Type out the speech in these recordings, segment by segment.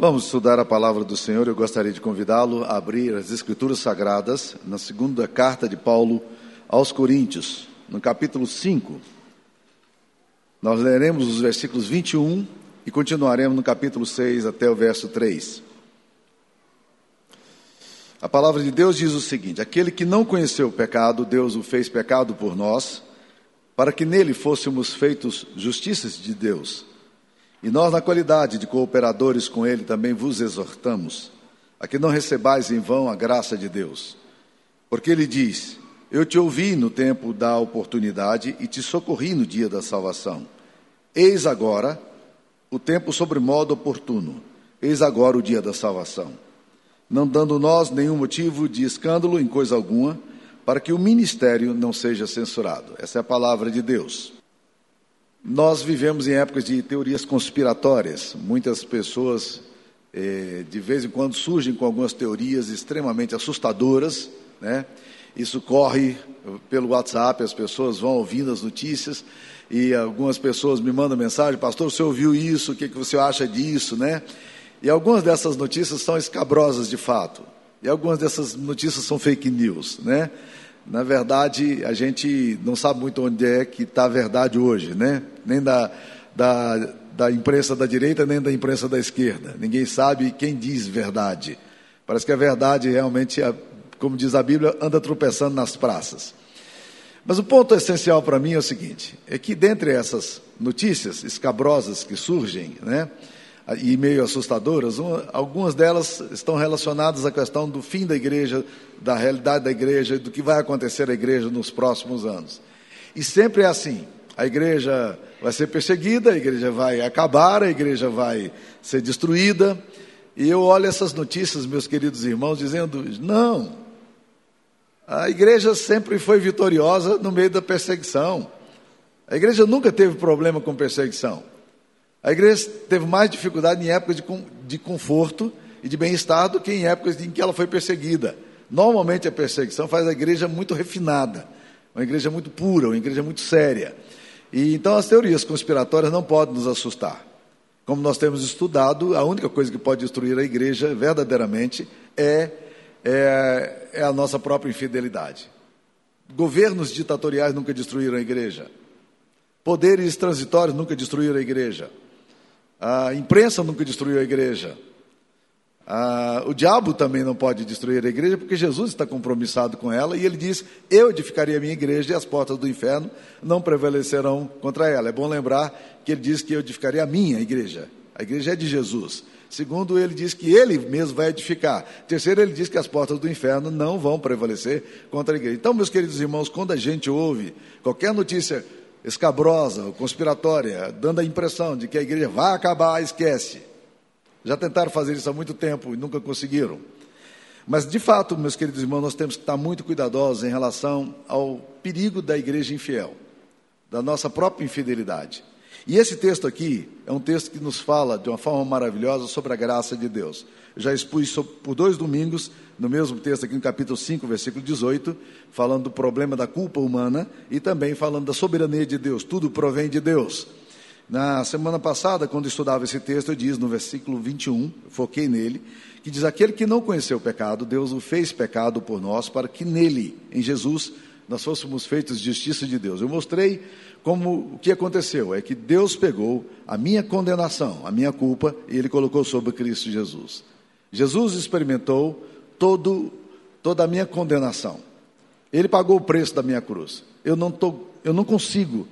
Vamos estudar a palavra do Senhor. Eu gostaria de convidá-lo a abrir as Escrituras Sagradas na segunda carta de Paulo aos Coríntios, no capítulo 5. Nós leremos os versículos 21 e continuaremos no capítulo 6 até o verso 3. A palavra de Deus diz o seguinte: Aquele que não conheceu o pecado, Deus o fez pecado por nós, para que nele fôssemos feitos justiças de Deus. E nós, na qualidade de cooperadores com Ele, também vos exortamos a que não recebais em vão a graça de Deus. Porque Ele diz: Eu te ouvi no tempo da oportunidade e te socorri no dia da salvação. Eis agora o tempo sobremodo oportuno, eis agora o dia da salvação. Não dando nós nenhum motivo de escândalo em coisa alguma, para que o ministério não seja censurado. Essa é a palavra de Deus. Nós vivemos em épocas de teorias conspiratórias. Muitas pessoas, eh, de vez em quando, surgem com algumas teorias extremamente assustadoras. Né? Isso corre pelo WhatsApp, as pessoas vão ouvindo as notícias e algumas pessoas me mandam mensagem: Pastor, você ouviu isso? O que, que você acha disso? Né? E algumas dessas notícias são escabrosas de fato. E algumas dessas notícias são fake news. Né? Na verdade, a gente não sabe muito onde é que está a verdade hoje, né? Nem da, da, da imprensa da direita, nem da imprensa da esquerda. Ninguém sabe quem diz verdade. Parece que a verdade realmente, como diz a Bíblia, anda tropeçando nas praças. Mas o ponto essencial para mim é o seguinte: é que dentre essas notícias escabrosas que surgem, né? E meio assustadoras, algumas delas estão relacionadas à questão do fim da igreja, da realidade da igreja e do que vai acontecer à igreja nos próximos anos. E sempre é assim: a igreja vai ser perseguida, a igreja vai acabar, a igreja vai ser destruída. E eu olho essas notícias, meus queridos irmãos, dizendo: não, a igreja sempre foi vitoriosa no meio da perseguição. A igreja nunca teve problema com perseguição. A igreja teve mais dificuldade em épocas de, de conforto e de bem-estar do que em épocas em que ela foi perseguida. Normalmente a perseguição faz a igreja muito refinada, uma igreja muito pura, uma igreja muito séria. E então as teorias conspiratórias não podem nos assustar. Como nós temos estudado, a única coisa que pode destruir a igreja verdadeiramente é, é, é a nossa própria infidelidade. Governos ditatoriais nunca destruíram a igreja. Poderes transitórios nunca destruíram a igreja. A imprensa nunca destruiu a igreja. o diabo também não pode destruir a igreja, porque Jesus está compromissado com ela e ele diz: Eu edificarei a minha igreja e as portas do inferno não prevalecerão contra ela. É bom lembrar que ele diz que eu edificarei a minha igreja. A igreja é de Jesus. Segundo, ele diz que ele mesmo vai edificar. Terceiro, ele diz que as portas do inferno não vão prevalecer contra a igreja. Então, meus queridos irmãos, quando a gente ouve qualquer notícia escabrosa, conspiratória, dando a impressão de que a igreja vai acabar, esquece. Já tentaram fazer isso há muito tempo e nunca conseguiram. Mas, de fato, meus queridos irmãos, nós temos que estar muito cuidadosos em relação ao perigo da igreja infiel, da nossa própria infidelidade. E esse texto aqui é um texto que nos fala de uma forma maravilhosa sobre a graça de Deus. Eu já expus por dois domingos, no mesmo texto aqui no capítulo 5, versículo 18, falando do problema da culpa humana e também falando da soberania de Deus. Tudo provém de Deus. Na semana passada, quando estudava esse texto, eu disse no versículo 21, foquei nele, que diz: Aquele que não conheceu o pecado, Deus o fez pecado por nós, para que nele, em Jesus, nós fôssemos feitos justiça de Deus. Eu mostrei como o que aconteceu é que Deus pegou a minha condenação, a minha culpa, e ele colocou sobre Cristo Jesus. Jesus experimentou todo, toda a minha condenação. Ele pagou o preço da minha cruz. Eu não, tô, eu não consigo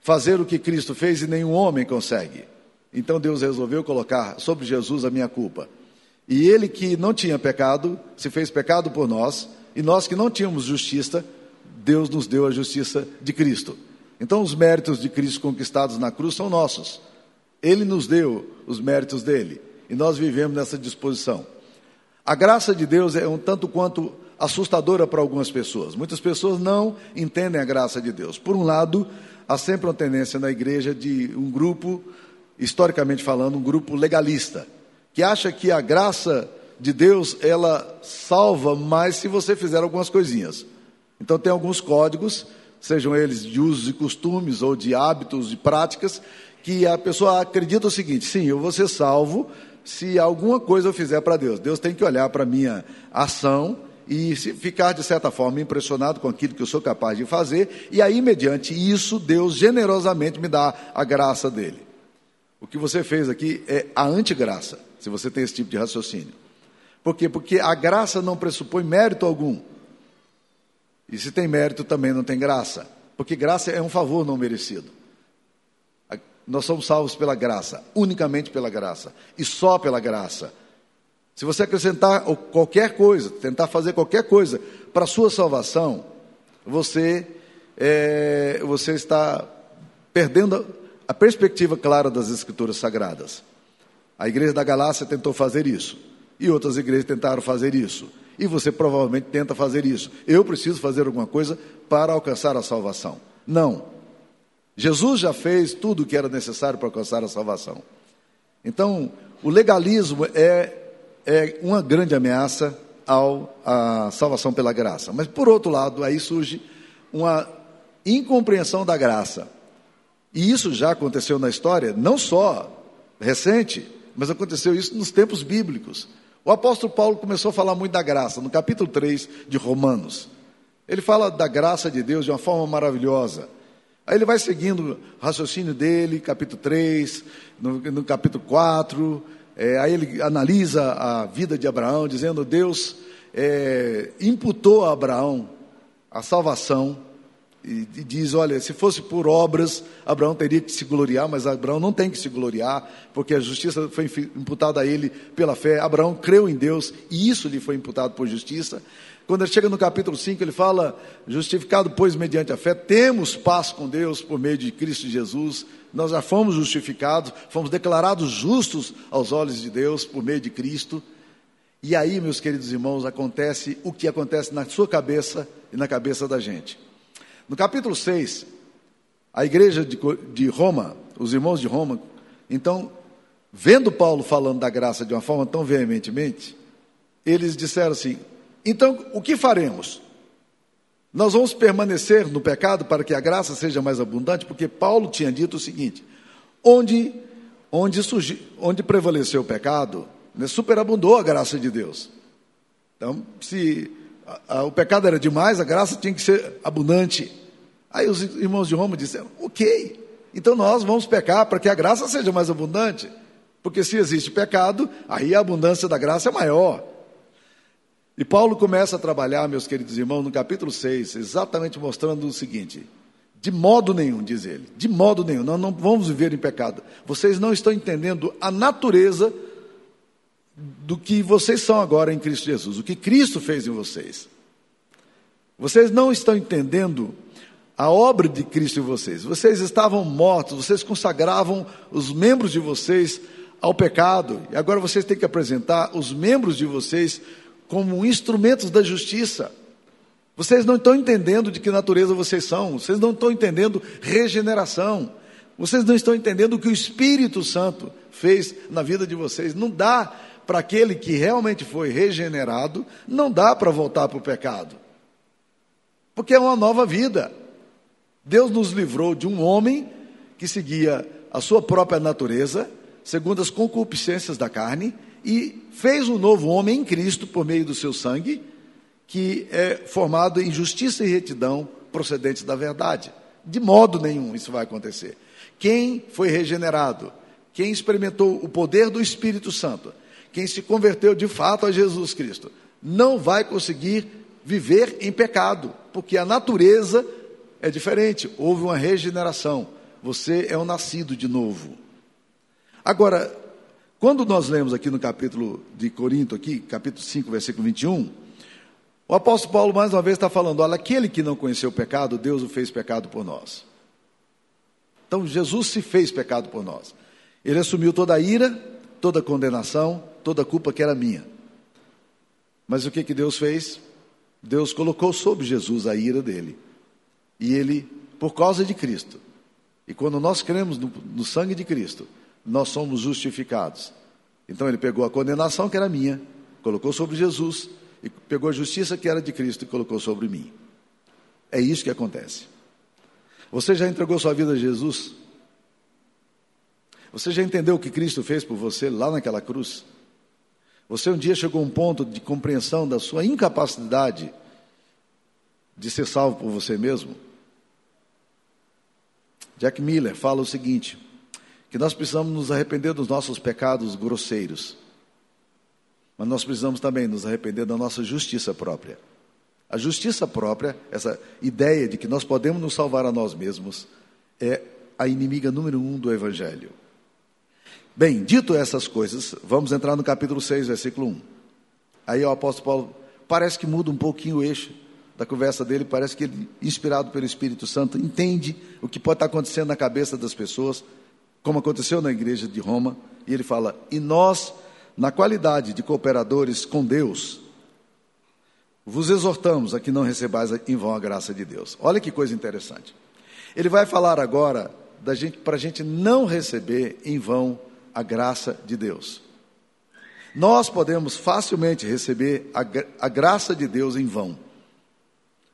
fazer o que Cristo fez e nenhum homem consegue. Então Deus resolveu colocar sobre Jesus a minha culpa. E ele que não tinha pecado, se fez pecado por nós, e nós que não tínhamos justiça, Deus nos deu a justiça de Cristo. Então, os méritos de Cristo conquistados na cruz são nossos. Ele nos deu os méritos dele e nós vivemos nessa disposição. A graça de Deus é um tanto quanto assustadora para algumas pessoas. Muitas pessoas não entendem a graça de Deus. Por um lado, há sempre uma tendência na igreja de um grupo, historicamente falando, um grupo legalista, que acha que a graça de Deus ela salva mais se você fizer algumas coisinhas. Então tem alguns códigos sejam eles de usos e costumes ou de hábitos e práticas, que a pessoa acredita o seguinte: sim, eu vou ser salvo se alguma coisa eu fizer para Deus. Deus tem que olhar para a minha ação e ficar, de certa forma, impressionado com aquilo que eu sou capaz de fazer, e aí, mediante isso, Deus generosamente me dá a graça dele. O que você fez aqui é a antigraça, se você tem esse tipo de raciocínio. Por quê? Porque a graça não pressupõe mérito algum. E se tem mérito, também não tem graça. Porque graça é um favor não merecido. Nós somos salvos pela graça, unicamente pela graça, e só pela graça. Se você acrescentar qualquer coisa, tentar fazer qualquer coisa para a sua salvação, você, é, você está perdendo a perspectiva clara das Escrituras Sagradas. A igreja da Galácia tentou fazer isso, e outras igrejas tentaram fazer isso, e você provavelmente tenta fazer isso. Eu preciso fazer alguma coisa para alcançar a salvação. Não. Jesus já fez tudo o que era necessário para alcançar a salvação. Então, o legalismo é, é uma grande ameaça ao, à salvação pela graça. Mas, por outro lado, aí surge uma incompreensão da graça. E isso já aconteceu na história, não só recente, mas aconteceu isso nos tempos bíblicos. O apóstolo Paulo começou a falar muito da graça, no capítulo 3 de Romanos. Ele fala da graça de Deus de uma forma maravilhosa. Aí ele vai seguindo o raciocínio dele, capítulo 3, no, no capítulo 4, é, aí ele analisa a vida de Abraão, dizendo: Deus é, imputou a Abraão a salvação, e, e, diz: olha, se fosse por obras, Abraão teria que se gloriar, mas Abraão não tem que se gloriar, porque a justiça foi imputada a ele pela fé. Abraão creu em Deus e isso lhe foi imputado por justiça. Quando ele chega no capítulo 5, ele fala: Justificado, pois, mediante a fé, temos paz com Deus por meio de Cristo Jesus. Nós já fomos justificados, fomos declarados justos aos olhos de Deus por meio de Cristo. E aí, meus queridos irmãos, acontece o que acontece na sua cabeça e na cabeça da gente. No capítulo 6, a igreja de Roma, os irmãos de Roma, então, vendo Paulo falando da graça de uma forma tão veementemente, eles disseram assim: então, o que faremos? Nós vamos permanecer no pecado para que a graça seja mais abundante, porque Paulo tinha dito o seguinte: onde, onde, surgi, onde prevaleceu o pecado, né, superabundou a graça de Deus. Então, se a, o pecado era demais, a graça tinha que ser abundante. Aí os irmãos de Roma disseram: ok, então nós vamos pecar para que a graça seja mais abundante. Porque se existe pecado, aí a abundância da graça é maior. E Paulo começa a trabalhar, meus queridos irmãos, no capítulo 6, exatamente mostrando o seguinte: de modo nenhum, diz ele, de modo nenhum, nós não vamos viver em pecado. Vocês não estão entendendo a natureza do que vocês são agora em Cristo Jesus, o que Cristo fez em vocês. Vocês não estão entendendo a obra de Cristo em vocês. Vocês estavam mortos, vocês consagravam os membros de vocês ao pecado, e agora vocês têm que apresentar os membros de vocês como instrumentos da justiça. Vocês não estão entendendo de que natureza vocês são, vocês não estão entendendo regeneração, vocês não estão entendendo o que o Espírito Santo fez na vida de vocês. Não dá para aquele que realmente foi regenerado, não dá para voltar para o pecado, porque é uma nova vida. Deus nos livrou de um homem que seguia a sua própria natureza, segundo as concupiscências da carne, e fez um novo homem em Cristo por meio do seu sangue, que é formado em justiça e retidão procedentes da verdade. De modo nenhum isso vai acontecer. Quem foi regenerado, quem experimentou o poder do Espírito Santo, quem se converteu de fato a Jesus Cristo, não vai conseguir viver em pecado, porque a natureza é diferente, houve uma regeneração. Você é um nascido de novo. Agora, quando nós lemos aqui no capítulo de Corinto, aqui, capítulo 5, versículo 21, o apóstolo Paulo mais uma vez está falando: olha, aquele que não conheceu o pecado, Deus o fez pecado por nós. Então Jesus se fez pecado por nós. Ele assumiu toda a ira, toda a condenação, toda a culpa que era minha. Mas o que, que Deus fez? Deus colocou sobre Jesus a ira dele. E ele, por causa de Cristo, e quando nós cremos no, no sangue de Cristo, nós somos justificados. Então ele pegou a condenação que era minha, colocou sobre Jesus, e pegou a justiça que era de Cristo e colocou sobre mim. É isso que acontece. Você já entregou sua vida a Jesus? Você já entendeu o que Cristo fez por você lá naquela cruz? Você um dia chegou a um ponto de compreensão da sua incapacidade de ser salvo por você mesmo? Jack Miller fala o seguinte: que nós precisamos nos arrepender dos nossos pecados grosseiros, mas nós precisamos também nos arrepender da nossa justiça própria. A justiça própria, essa ideia de que nós podemos nos salvar a nós mesmos, é a inimiga número um do Evangelho. Bem, dito essas coisas, vamos entrar no capítulo 6, versículo 1. Aí o apóstolo Paulo parece que muda um pouquinho o eixo da conversa dele, parece que ele, inspirado pelo Espírito Santo, entende o que pode estar acontecendo na cabeça das pessoas, como aconteceu na igreja de Roma, e ele fala: E nós, na qualidade de cooperadores com Deus, vos exortamos a que não recebais em vão a graça de Deus. Olha que coisa interessante. Ele vai falar agora para a gente não receber em vão a graça de Deus. Nós podemos facilmente receber a, a graça de Deus em vão.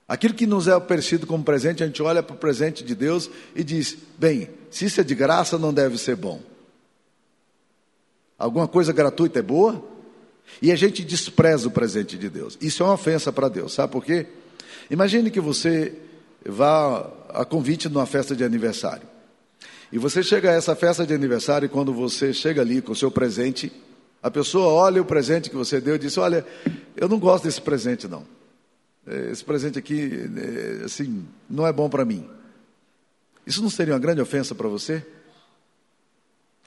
Aquilo que nos é oferecido como presente, a gente olha para o presente de Deus e diz: bem, se isso é de graça, não deve ser bom. Alguma coisa gratuita é boa? E a gente despreza o presente de Deus. Isso é uma ofensa para Deus, sabe por quê? Imagine que você vá a convite numa festa de aniversário. E você chega a essa festa de aniversário e quando você chega ali com o seu presente, a pessoa olha o presente que você deu e diz: Olha, eu não gosto desse presente, não. É, esse presente aqui, é, assim, não é bom para mim. Isso não seria uma grande ofensa para você?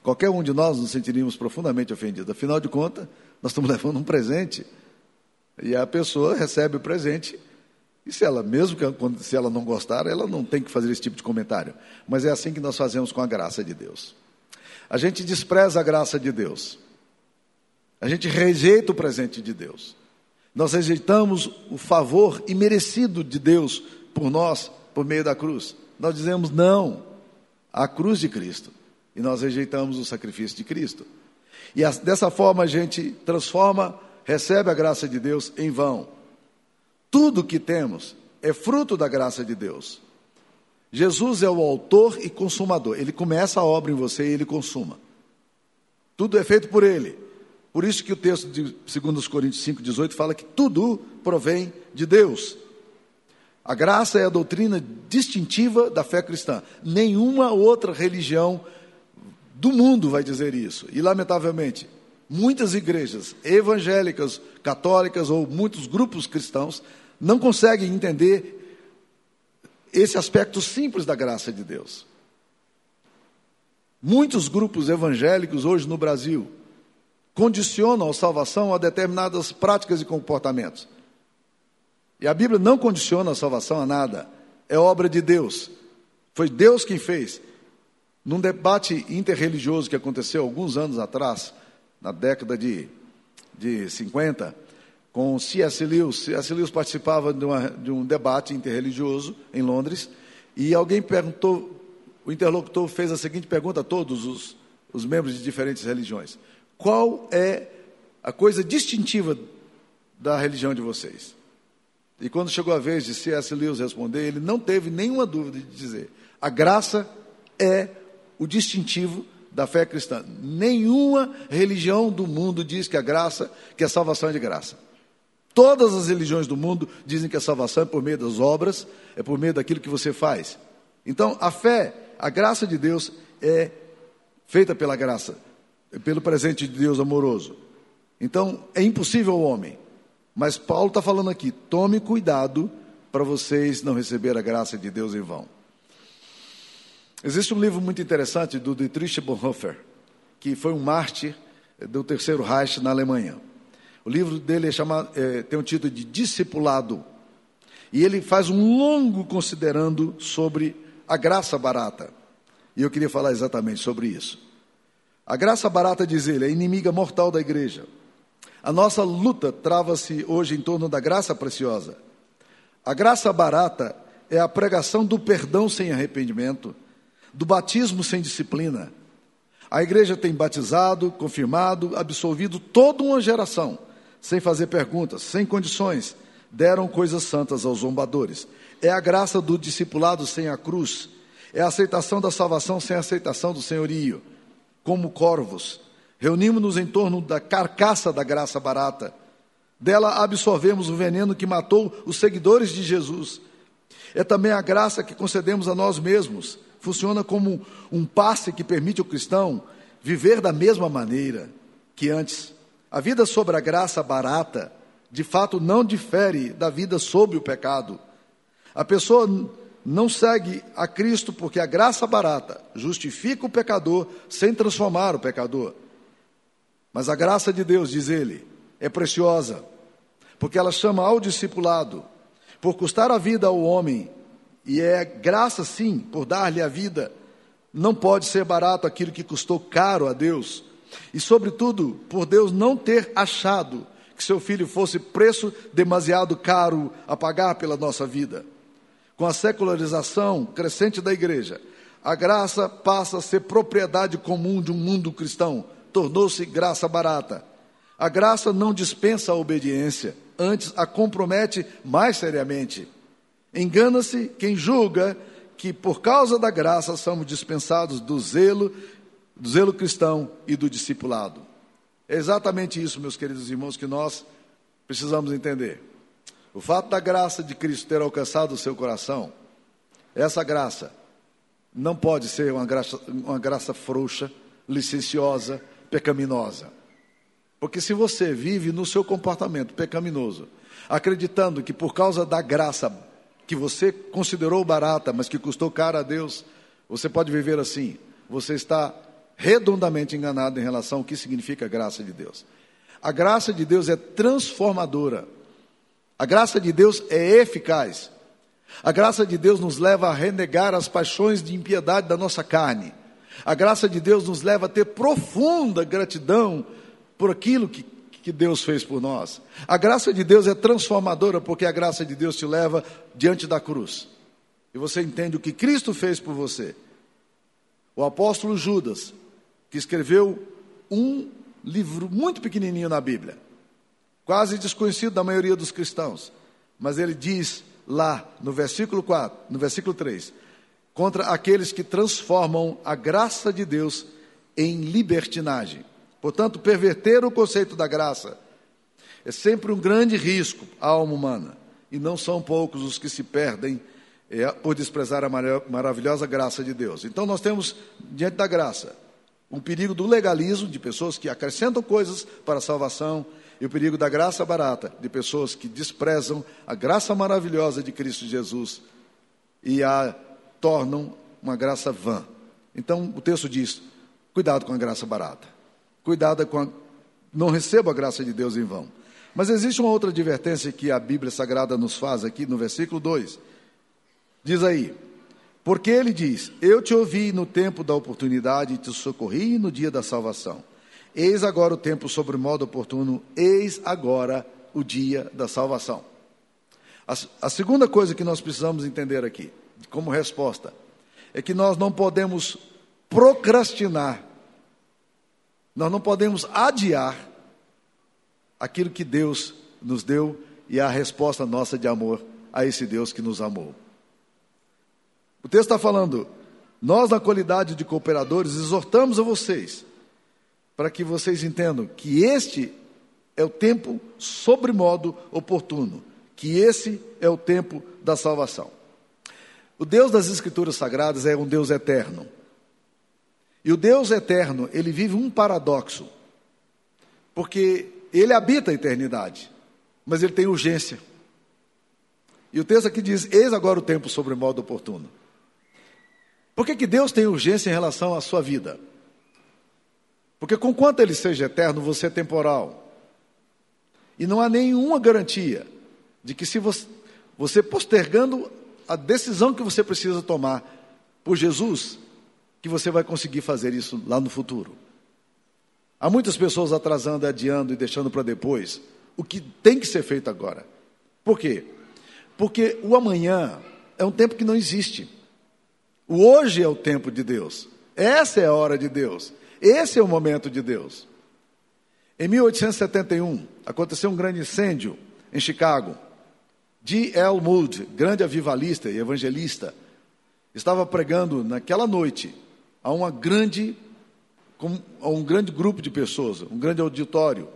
Qualquer um de nós nos sentiríamos profundamente ofendidos. Afinal de contas, nós estamos levando um presente. E a pessoa recebe o presente e se ela, mesmo que se ela não gostar, ela não tem que fazer esse tipo de comentário. Mas é assim que nós fazemos com a graça de Deus. A gente despreza a graça de Deus. A gente rejeita o presente de Deus. Nós rejeitamos o favor imerecido de Deus por nós, por meio da cruz. Nós dizemos não à cruz de Cristo. E nós rejeitamos o sacrifício de Cristo. E dessa forma a gente transforma, recebe a graça de Deus em vão. Tudo que temos é fruto da graça de Deus. Jesus é o autor e consumador. Ele começa a obra em você e ele consuma. Tudo é feito por ele. Por isso que o texto de 2 Coríntios 5,18 fala que tudo provém de Deus. A graça é a doutrina distintiva da fé cristã. Nenhuma outra religião do mundo vai dizer isso. E, lamentavelmente, muitas igrejas evangélicas, católicas ou muitos grupos cristãos não conseguem entender esse aspecto simples da graça de Deus. Muitos grupos evangélicos hoje no Brasil condicionam a salvação a determinadas práticas e comportamentos. E a Bíblia não condiciona a salvação a nada, é obra de Deus. Foi Deus quem fez. Num debate interreligioso que aconteceu alguns anos atrás, na década de, de 50, com C.S. Lewis. C.S. Lewis participava de, uma, de um debate interreligioso em Londres e alguém perguntou, o interlocutor fez a seguinte pergunta a todos os, os membros de diferentes religiões: Qual é a coisa distintiva da religião de vocês? E quando chegou a vez de C.S. Lewis responder, ele não teve nenhuma dúvida de dizer: a graça é o distintivo da fé cristã. Nenhuma religião do mundo diz que a graça, que a salvação é de graça. Todas as religiões do mundo dizem que a salvação é por meio das obras, é por meio daquilo que você faz. Então, a fé, a graça de Deus é feita pela graça, pelo presente de Deus amoroso. Então, é impossível ao homem. Mas Paulo está falando aqui: tome cuidado para vocês não receber a graça de Deus em vão. Existe um livro muito interessante do Dietrich Bonhoeffer, que foi um mártir do Terceiro Reich na Alemanha. O livro dele é chamado, é, tem o título de Discipulado. E ele faz um longo considerando sobre a graça barata. E eu queria falar exatamente sobre isso. A graça barata, diz ele, é inimiga mortal da igreja. A nossa luta trava-se hoje em torno da graça preciosa. A graça barata é a pregação do perdão sem arrependimento, do batismo sem disciplina. A igreja tem batizado, confirmado, absolvido toda uma geração sem fazer perguntas, sem condições, deram coisas santas aos zombadores. É a graça do discipulado sem a cruz, é a aceitação da salvação sem a aceitação do senhorio. como corvos. Reunimos-nos em torno da carcaça da graça barata. Dela absorvemos o veneno que matou os seguidores de Jesus. É também a graça que concedemos a nós mesmos. Funciona como um passe que permite ao cristão viver da mesma maneira que antes. A vida sobre a graça barata, de fato, não difere da vida sob o pecado. A pessoa não segue a Cristo porque a graça barata justifica o pecador sem transformar o pecador. Mas a graça de Deus, diz ele, é preciosa, porque ela chama ao discipulado, por custar a vida ao homem, e é graça sim, por dar-lhe a vida. Não pode ser barato aquilo que custou caro a Deus. E, sobretudo, por Deus não ter achado que seu filho fosse preço demasiado caro a pagar pela nossa vida. Com a secularização crescente da igreja, a graça passa a ser propriedade comum de um mundo cristão, tornou-se graça barata. A graça não dispensa a obediência, antes a compromete mais seriamente. Engana-se quem julga que por causa da graça somos dispensados do zelo, do zelo cristão e do discipulado. É exatamente isso, meus queridos irmãos, que nós precisamos entender. O fato da graça de Cristo ter alcançado o seu coração, essa graça não pode ser uma graça, uma graça frouxa, licenciosa, pecaminosa. Porque se você vive no seu comportamento pecaminoso, acreditando que por causa da graça que você considerou barata, mas que custou caro a Deus, você pode viver assim. Você está redondamente enganado em relação ao que significa a graça de Deus. A graça de Deus é transformadora. A graça de Deus é eficaz. A graça de Deus nos leva a renegar as paixões de impiedade da nossa carne a graça de Deus nos leva a ter profunda gratidão por aquilo que, que Deus fez por nós. A graça de Deus é transformadora, porque a graça de Deus te leva diante da cruz. E você entende o que Cristo fez por você. O apóstolo Judas, que escreveu um livro muito pequenininho na Bíblia, quase desconhecido da maioria dos cristãos, mas ele diz lá no versículo 4, no versículo 3, contra aqueles que transformam a graça de Deus em libertinagem. Portanto, perverter o conceito da graça é sempre um grande risco à alma humana, e não são poucos os que se perdem é, por desprezar a maravilhosa graça de Deus. Então, nós temos, diante da graça, um perigo do legalismo, de pessoas que acrescentam coisas para a salvação, e o perigo da graça barata, de pessoas que desprezam a graça maravilhosa de Cristo Jesus e a tornam uma graça vã. Então o texto diz: cuidado com a graça barata. Cuidado com a. Não receba a graça de Deus em vão. Mas existe uma outra advertência que a Bíblia Sagrada nos faz aqui no versículo 2. Diz aí: Porque ele diz: Eu te ouvi no tempo da oportunidade e te socorri no dia da salvação. Eis agora o tempo sobre modo oportuno, eis agora o dia da salvação. A, a segunda coisa que nós precisamos entender aqui como resposta é que nós não podemos procrastinar, nós não podemos adiar aquilo que Deus nos deu e a resposta nossa de amor a esse Deus que nos amou. O texto está falando, nós, na qualidade de cooperadores, exortamos a vocês para que vocês entendam que este é o tempo sobremodo oportuno, que esse é o tempo da salvação. O Deus das Escrituras Sagradas é um Deus eterno. E o Deus eterno, ele vive um paradoxo. Porque ele habita a eternidade, mas ele tem urgência. E o texto aqui diz: Eis agora o tempo sobre modo oportuno. Por que, que Deus tem urgência em relação à sua vida? Porque, conquanto ele seja eterno, você é temporal. E não há nenhuma garantia de que, se você, você postergando a decisão que você precisa tomar por Jesus, que você vai conseguir fazer isso lá no futuro. Há muitas pessoas atrasando, adiando e deixando para depois o que tem que ser feito agora. Por quê? Porque o amanhã é um tempo que não existe. O hoje é o tempo de Deus. Essa é a hora de Deus. Esse é o momento de Deus. Em 1871, aconteceu um grande incêndio em Chicago. D. L. Moody, grande avivalista e evangelista, estava pregando naquela noite a uma grande com um grande grupo de pessoas, um grande auditório.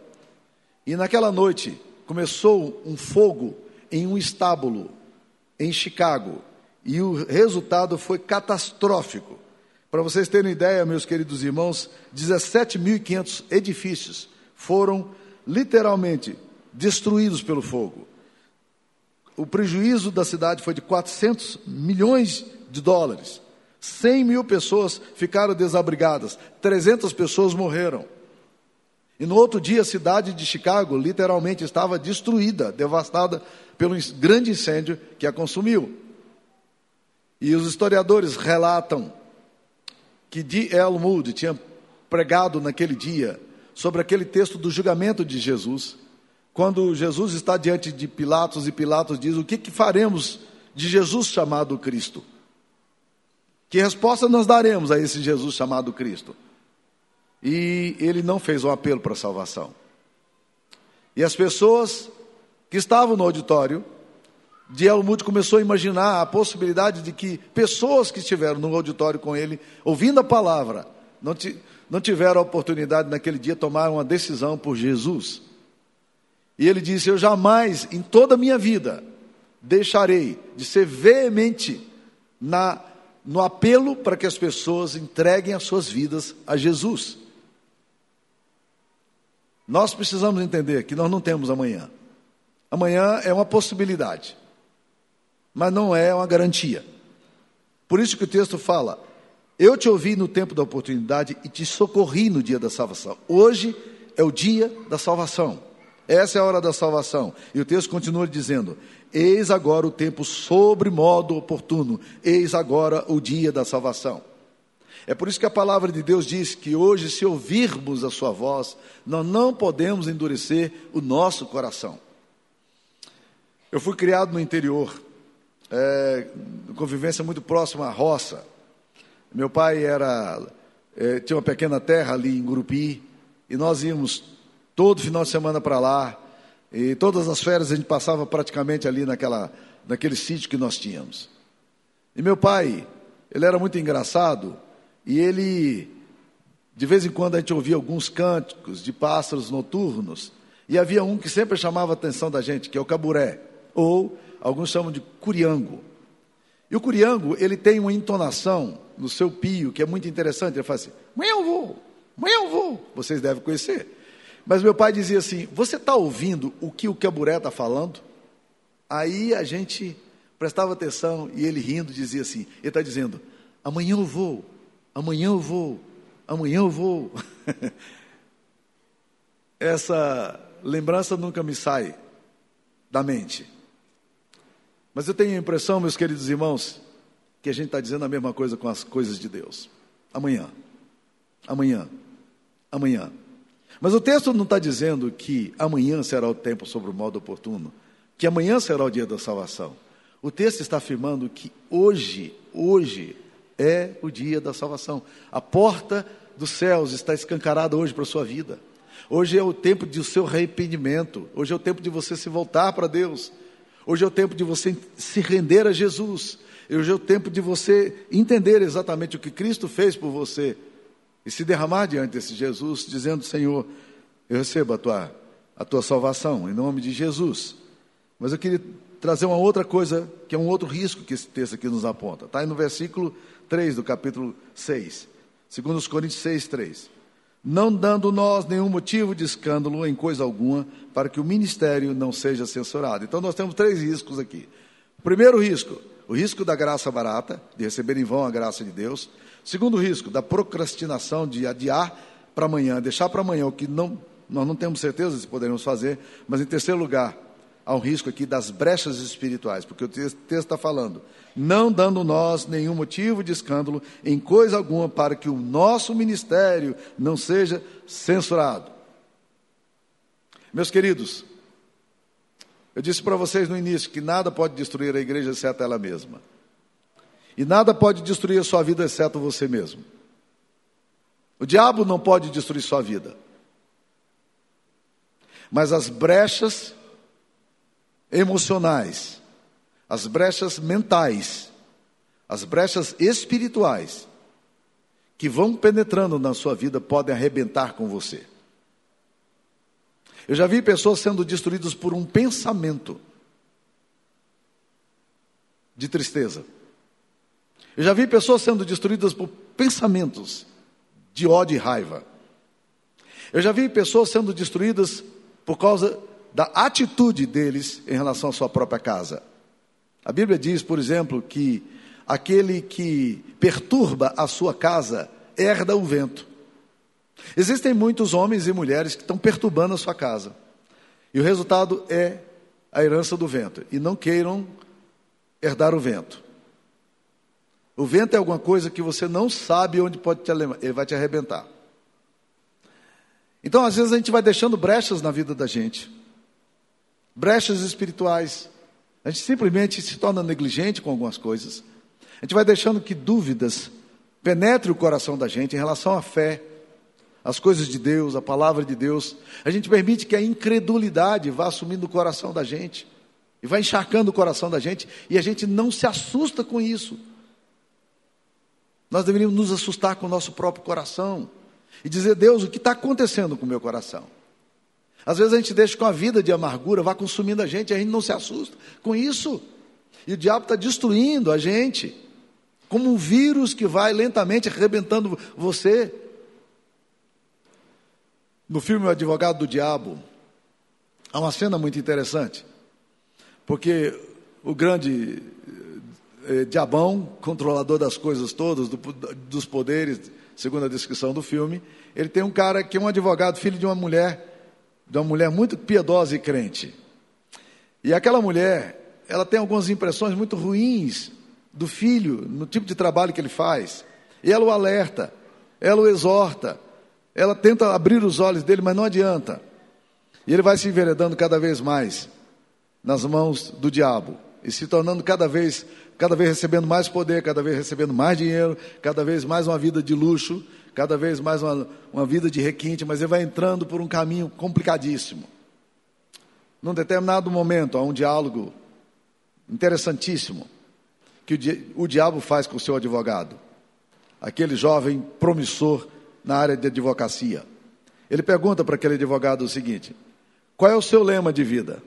E naquela noite começou um fogo em um estábulo em Chicago. E o resultado foi catastrófico. Para vocês terem ideia, meus queridos irmãos, 17.500 edifícios foram literalmente destruídos pelo fogo. O prejuízo da cidade foi de 400 milhões de dólares. 100 mil pessoas ficaram desabrigadas, 300 pessoas morreram. E no outro dia, a cidade de Chicago literalmente estava destruída, devastada pelo grande incêndio que a consumiu. E os historiadores relatam que D. L. Moody tinha pregado naquele dia sobre aquele texto do julgamento de Jesus, quando Jesus está diante de Pilatos e Pilatos diz: O que, que faremos de Jesus chamado Cristo? Que resposta nós daremos a esse Jesus chamado Cristo? E ele não fez um apelo para a salvação. E as pessoas que estavam no auditório, de Elmud começou a imaginar a possibilidade de que pessoas que estiveram no auditório com ele, ouvindo a palavra, não, não tiveram a oportunidade naquele dia tomar uma decisão por Jesus. E ele disse: Eu jamais, em toda a minha vida, deixarei de ser veemente na no apelo para que as pessoas entreguem as suas vidas a Jesus. Nós precisamos entender que nós não temos amanhã. Amanhã é uma possibilidade, mas não é uma garantia. Por isso que o texto fala: Eu te ouvi no tempo da oportunidade e te socorri no dia da salvação. Hoje é o dia da salvação. Essa é a hora da salvação. E o texto continua dizendo: Eis agora o tempo sobre modo oportuno, eis agora o dia da salvação. É por isso que a palavra de Deus diz que hoje, se ouvirmos a Sua voz, nós não podemos endurecer o nosso coração. Eu fui criado no interior, é, convivência muito próxima à roça. Meu pai era é, tinha uma pequena terra ali em Gurupi, e nós íamos todo final de semana para lá, e todas as férias a gente passava praticamente ali naquela, naquele sítio que nós tínhamos. E meu pai, ele era muito engraçado e ele, de vez em quando a gente ouvia alguns cânticos de pássaros noturnos e havia um que sempre chamava a atenção da gente, que é o caburé, ou alguns chamam de curiango. E o curiango, ele tem uma entonação no seu pio que é muito interessante. Ele faz assim, eu vou, amanhã eu vou. Vocês devem conhecer. Mas meu pai dizia assim: Você está ouvindo o que o Caburé está falando? Aí a gente prestava atenção e ele rindo dizia assim: Ele está dizendo, amanhã eu vou, amanhã eu vou, amanhã eu vou. Essa lembrança nunca me sai da mente. Mas eu tenho a impressão, meus queridos irmãos, que a gente está dizendo a mesma coisa com as coisas de Deus. Amanhã, amanhã, amanhã. Mas o texto não está dizendo que amanhã será o tempo sobre o modo oportuno, que amanhã será o dia da salvação. O texto está afirmando que hoje, hoje é o dia da salvação. A porta dos céus está escancarada hoje para a sua vida. Hoje é o tempo do seu arrependimento. Hoje é o tempo de você se voltar para Deus. Hoje é o tempo de você se render a Jesus. Hoje é o tempo de você entender exatamente o que Cristo fez por você e se derramar diante desse Jesus, dizendo: Senhor, eu recebo a tua, a tua salvação, em nome de Jesus. Mas eu queria trazer uma outra coisa, que é um outro risco que esse texto aqui nos aponta. Está aí no versículo 3 do capítulo 6, segundo os Coríntios 6, 3. Não dando nós nenhum motivo de escândalo em coisa alguma, para que o ministério não seja censurado. Então nós temos três riscos aqui. O primeiro risco, o risco da graça barata, de receber em vão a graça de Deus. Segundo risco, da procrastinação, de adiar para amanhã, deixar para amanhã o que não, nós não temos certeza se poderemos fazer. Mas em terceiro lugar, há um risco aqui das brechas espirituais, porque o texto está falando, não dando nós nenhum motivo de escândalo em coisa alguma para que o nosso ministério não seja censurado. Meus queridos, eu disse para vocês no início que nada pode destruir a igreja exceto ela mesma. E nada pode destruir a sua vida exceto você mesmo. O diabo não pode destruir sua vida. Mas as brechas emocionais, as brechas mentais, as brechas espirituais, que vão penetrando na sua vida podem arrebentar com você. Eu já vi pessoas sendo destruídas por um pensamento de tristeza. Eu já vi pessoas sendo destruídas por pensamentos de ódio e raiva. Eu já vi pessoas sendo destruídas por causa da atitude deles em relação à sua própria casa. A Bíblia diz, por exemplo, que aquele que perturba a sua casa herda o vento. Existem muitos homens e mulheres que estão perturbando a sua casa. E o resultado é a herança do vento. E não queiram herdar o vento. O vento é alguma coisa que você não sabe onde pode te ele vai te arrebentar. Então, às vezes, a gente vai deixando brechas na vida da gente brechas espirituais. A gente simplesmente se torna negligente com algumas coisas. A gente vai deixando que dúvidas penetrem o coração da gente em relação à fé, às coisas de Deus, à palavra de Deus. A gente permite que a incredulidade vá assumindo o coração da gente e vai encharcando o coração da gente e a gente não se assusta com isso. Nós deveríamos nos assustar com o nosso próprio coração e dizer: Deus, o que está acontecendo com o meu coração? Às vezes a gente deixa com a vida de amargura, vai consumindo a gente, a gente não se assusta com isso. E o diabo está destruindo a gente, como um vírus que vai lentamente arrebentando você. No filme O Advogado do Diabo, há uma cena muito interessante, porque o grande eh, diabão, controlador das coisas todas, do, dos poderes, segundo a descrição do filme, ele tem um cara que é um advogado, filho de uma mulher de uma mulher muito piedosa e crente. E aquela mulher, ela tem algumas impressões muito ruins do filho, no tipo de trabalho que ele faz. E ela o alerta, ela o exorta, ela tenta abrir os olhos dele, mas não adianta. E ele vai se enveredando cada vez mais nas mãos do diabo e se tornando cada vez, cada vez recebendo mais poder, cada vez recebendo mais dinheiro, cada vez mais uma vida de luxo, cada vez mais uma, uma vida de requinte, mas ele vai entrando por um caminho complicadíssimo. Num determinado momento, há um diálogo interessantíssimo que o, di o diabo faz com o seu advogado, aquele jovem promissor na área de advocacia. Ele pergunta para aquele advogado o seguinte: qual é o seu lema de vida?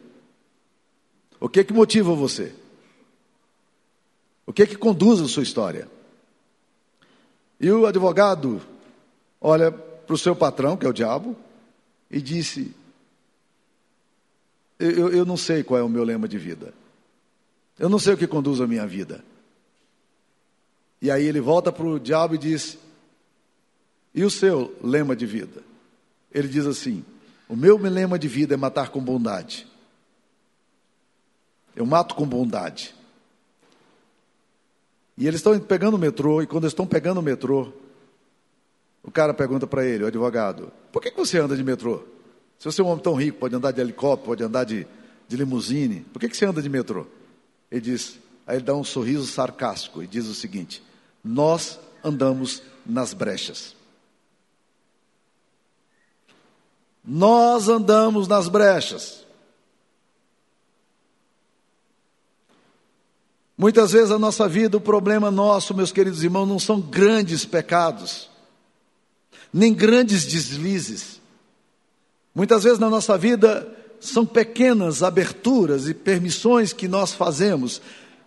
O que que motiva você? O que que conduz a sua história? E o advogado olha para o seu patrão, que é o diabo, e disse: eu, eu não sei qual é o meu lema de vida. Eu não sei o que conduz a minha vida. E aí ele volta para o diabo e diz: E o seu lema de vida? Ele diz assim: O meu lema de vida é matar com bondade. Eu mato com bondade. E eles estão pegando o metrô, e quando estão pegando o metrô, o cara pergunta para ele, o advogado, por que, que você anda de metrô? Se você é um homem tão rico, pode andar de helicóptero, pode andar de, de limusine, por que, que você anda de metrô? Ele diz, aí ele dá um sorriso sarcástico e diz o seguinte: Nós andamos nas brechas. Nós andamos nas brechas. Muitas vezes a nossa vida, o problema nosso, meus queridos irmãos, não são grandes pecados nem grandes deslizes. Muitas vezes na nossa vida são pequenas aberturas e permissões que nós fazemos,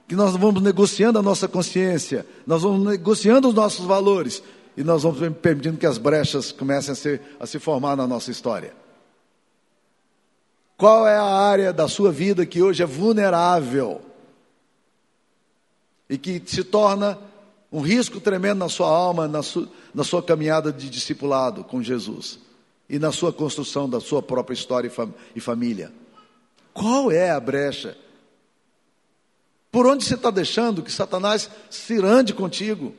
que nós vamos negociando a nossa consciência, nós vamos negociando os nossos valores e nós vamos permitindo que as brechas comecem a, ser, a se formar na nossa história. Qual é a área da sua vida que hoje é vulnerável e que se torna um risco tremendo na sua alma, na sua, na sua caminhada de discipulado com Jesus e na sua construção da sua própria história e, fam e família. Qual é a brecha? Por onde você está deixando que Satanás se ande contigo?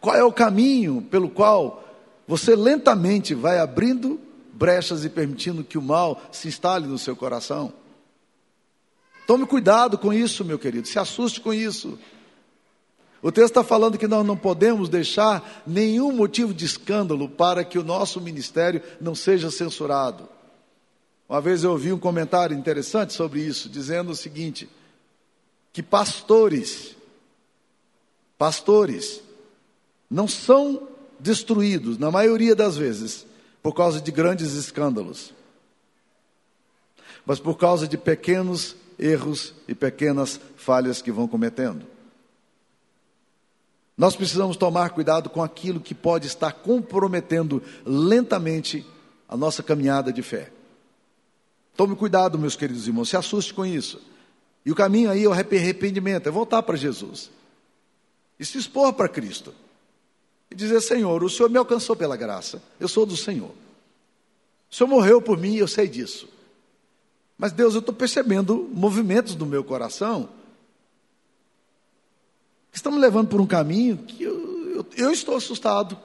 Qual é o caminho pelo qual você lentamente vai abrindo brechas e permitindo que o mal se instale no seu coração? Tome cuidado com isso, meu querido, se assuste com isso. O texto está falando que nós não podemos deixar nenhum motivo de escândalo para que o nosso ministério não seja censurado. Uma vez eu ouvi um comentário interessante sobre isso, dizendo o seguinte: que pastores, pastores, não são destruídos, na maioria das vezes, por causa de grandes escândalos, mas por causa de pequenos erros e pequenas falhas que vão cometendo. Nós precisamos tomar cuidado com aquilo que pode estar comprometendo lentamente a nossa caminhada de fé. Tome cuidado, meus queridos irmãos, se assuste com isso. E o caminho aí é o arrependimento, é voltar para Jesus e se expor para Cristo e dizer: Senhor, o Senhor me alcançou pela graça, eu sou do Senhor. O Senhor morreu por mim, eu sei disso. Mas Deus, eu estou percebendo movimentos do meu coração me levando por um caminho que eu, eu, eu estou assustado.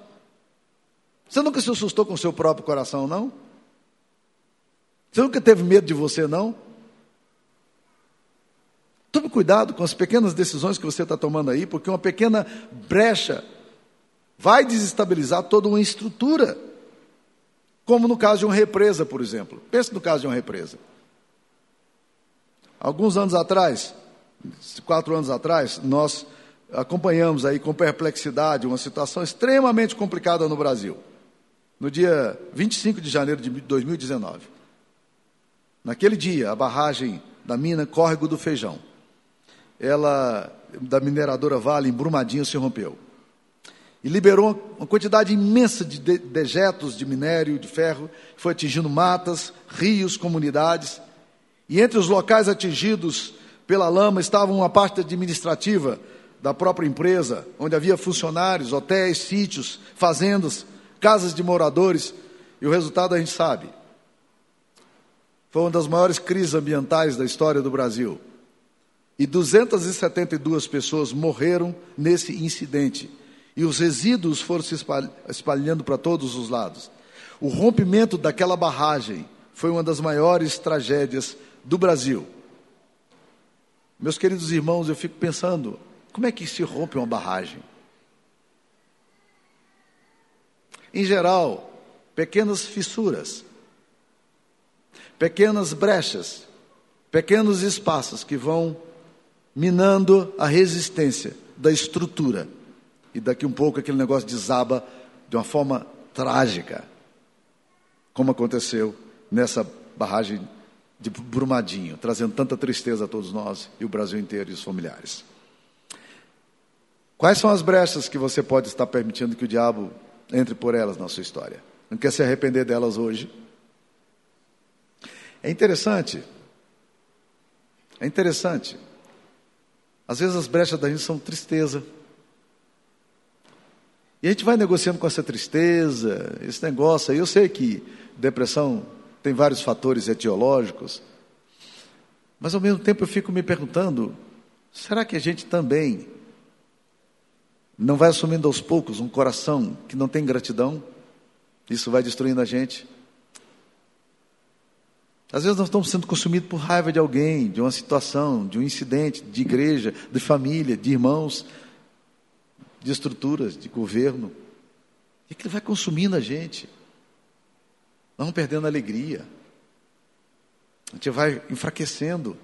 Você nunca se assustou com o seu próprio coração, não? Você nunca teve medo de você, não? Tome cuidado com as pequenas decisões que você está tomando aí, porque uma pequena brecha vai desestabilizar toda uma estrutura. Como no caso de uma represa, por exemplo. Pense no caso de uma represa. Alguns anos atrás, quatro anos atrás, nós acompanhamos aí com perplexidade uma situação extremamente complicada no Brasil. No dia 25 de janeiro de 2019. Naquele dia, a barragem da mina Córrego do Feijão ela da mineradora Vale em Brumadinho se rompeu. E liberou uma quantidade imensa de dejetos de minério, de ferro, foi atingindo matas, rios, comunidades. E entre os locais atingidos pela lama estava uma parte administrativa da própria empresa, onde havia funcionários, hotéis, sítios, fazendas, casas de moradores. E o resultado a gente sabe. Foi uma das maiores crises ambientais da história do Brasil. E 272 pessoas morreram nesse incidente. E os resíduos foram se espalhando para todos os lados. O rompimento daquela barragem foi uma das maiores tragédias do Brasil. Meus queridos irmãos, eu fico pensando, como é que se rompe uma barragem? Em geral, pequenas fissuras, pequenas brechas, pequenos espaços que vão minando a resistência da estrutura. E daqui um pouco aquele negócio desaba de uma forma trágica, como aconteceu nessa barragem de Brumadinho, trazendo tanta tristeza a todos nós e o Brasil inteiro e os familiares. Quais são as brechas que você pode estar permitindo que o diabo entre por elas na sua história? Não quer se arrepender delas hoje? É interessante, é interessante às vezes as brechas da gente são tristeza. E a gente vai negociando com essa tristeza, esse negócio aí. Eu sei que depressão tem vários fatores etiológicos, mas ao mesmo tempo eu fico me perguntando: será que a gente também não vai assumindo aos poucos um coração que não tem gratidão? Isso vai destruindo a gente. Às vezes nós estamos sendo consumidos por raiva de alguém, de uma situação, de um incidente, de igreja, de família, de irmãos, de estruturas, de governo. E aquilo vai consumindo a gente. Nós vamos perdendo a alegria. A gente vai enfraquecendo.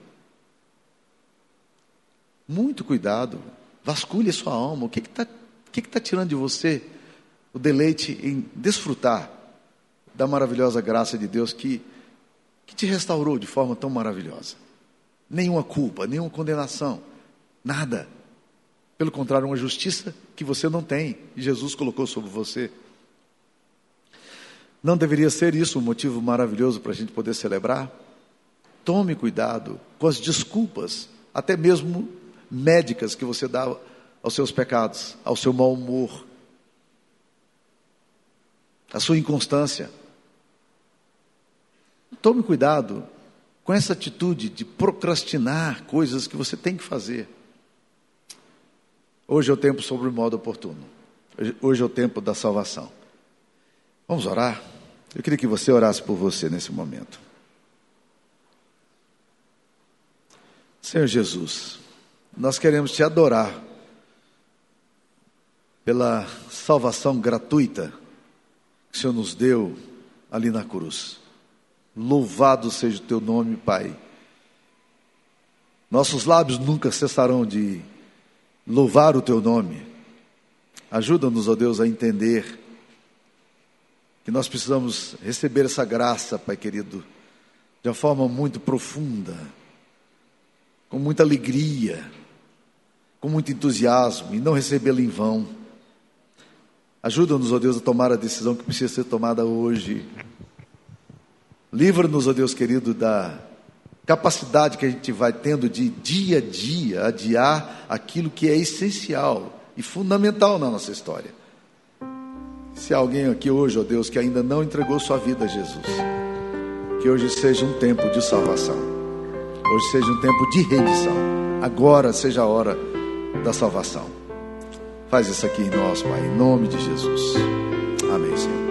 Muito cuidado. Vasculhe sua alma. O que está que que tá tirando de você o deleite em desfrutar da maravilhosa graça de Deus que que te restaurou de forma tão maravilhosa. Nenhuma culpa, nenhuma condenação, nada. Pelo contrário, uma justiça que você não tem e Jesus colocou sobre você. Não deveria ser isso um motivo maravilhoso para a gente poder celebrar? Tome cuidado com as desculpas, até mesmo médicas, que você dá aos seus pecados, ao seu mau humor, à sua inconstância. Tome cuidado com essa atitude de procrastinar coisas que você tem que fazer. Hoje é o tempo sobre o modo oportuno. Hoje é o tempo da salvação. Vamos orar? Eu queria que você orasse por você nesse momento. Senhor Jesus, nós queremos te adorar pela salvação gratuita que o Senhor nos deu ali na cruz. Louvado seja o teu nome, Pai. Nossos lábios nunca cessarão de louvar o teu nome. Ajuda-nos, ó Deus, a entender que nós precisamos receber essa graça, Pai querido, de uma forma muito profunda, com muita alegria, com muito entusiasmo e não recebê-la em vão. Ajuda-nos, ó Deus, a tomar a decisão que precisa ser tomada hoje. Livra-nos, ó Deus querido, da capacidade que a gente vai tendo de dia a dia adiar aquilo que é essencial e fundamental na nossa história. Se há alguém aqui hoje, ó Deus, que ainda não entregou sua vida a Jesus, que hoje seja um tempo de salvação, hoje seja um tempo de redenção, agora seja a hora da salvação. Faz isso aqui em nós, Pai, em nome de Jesus. Amém, Senhor.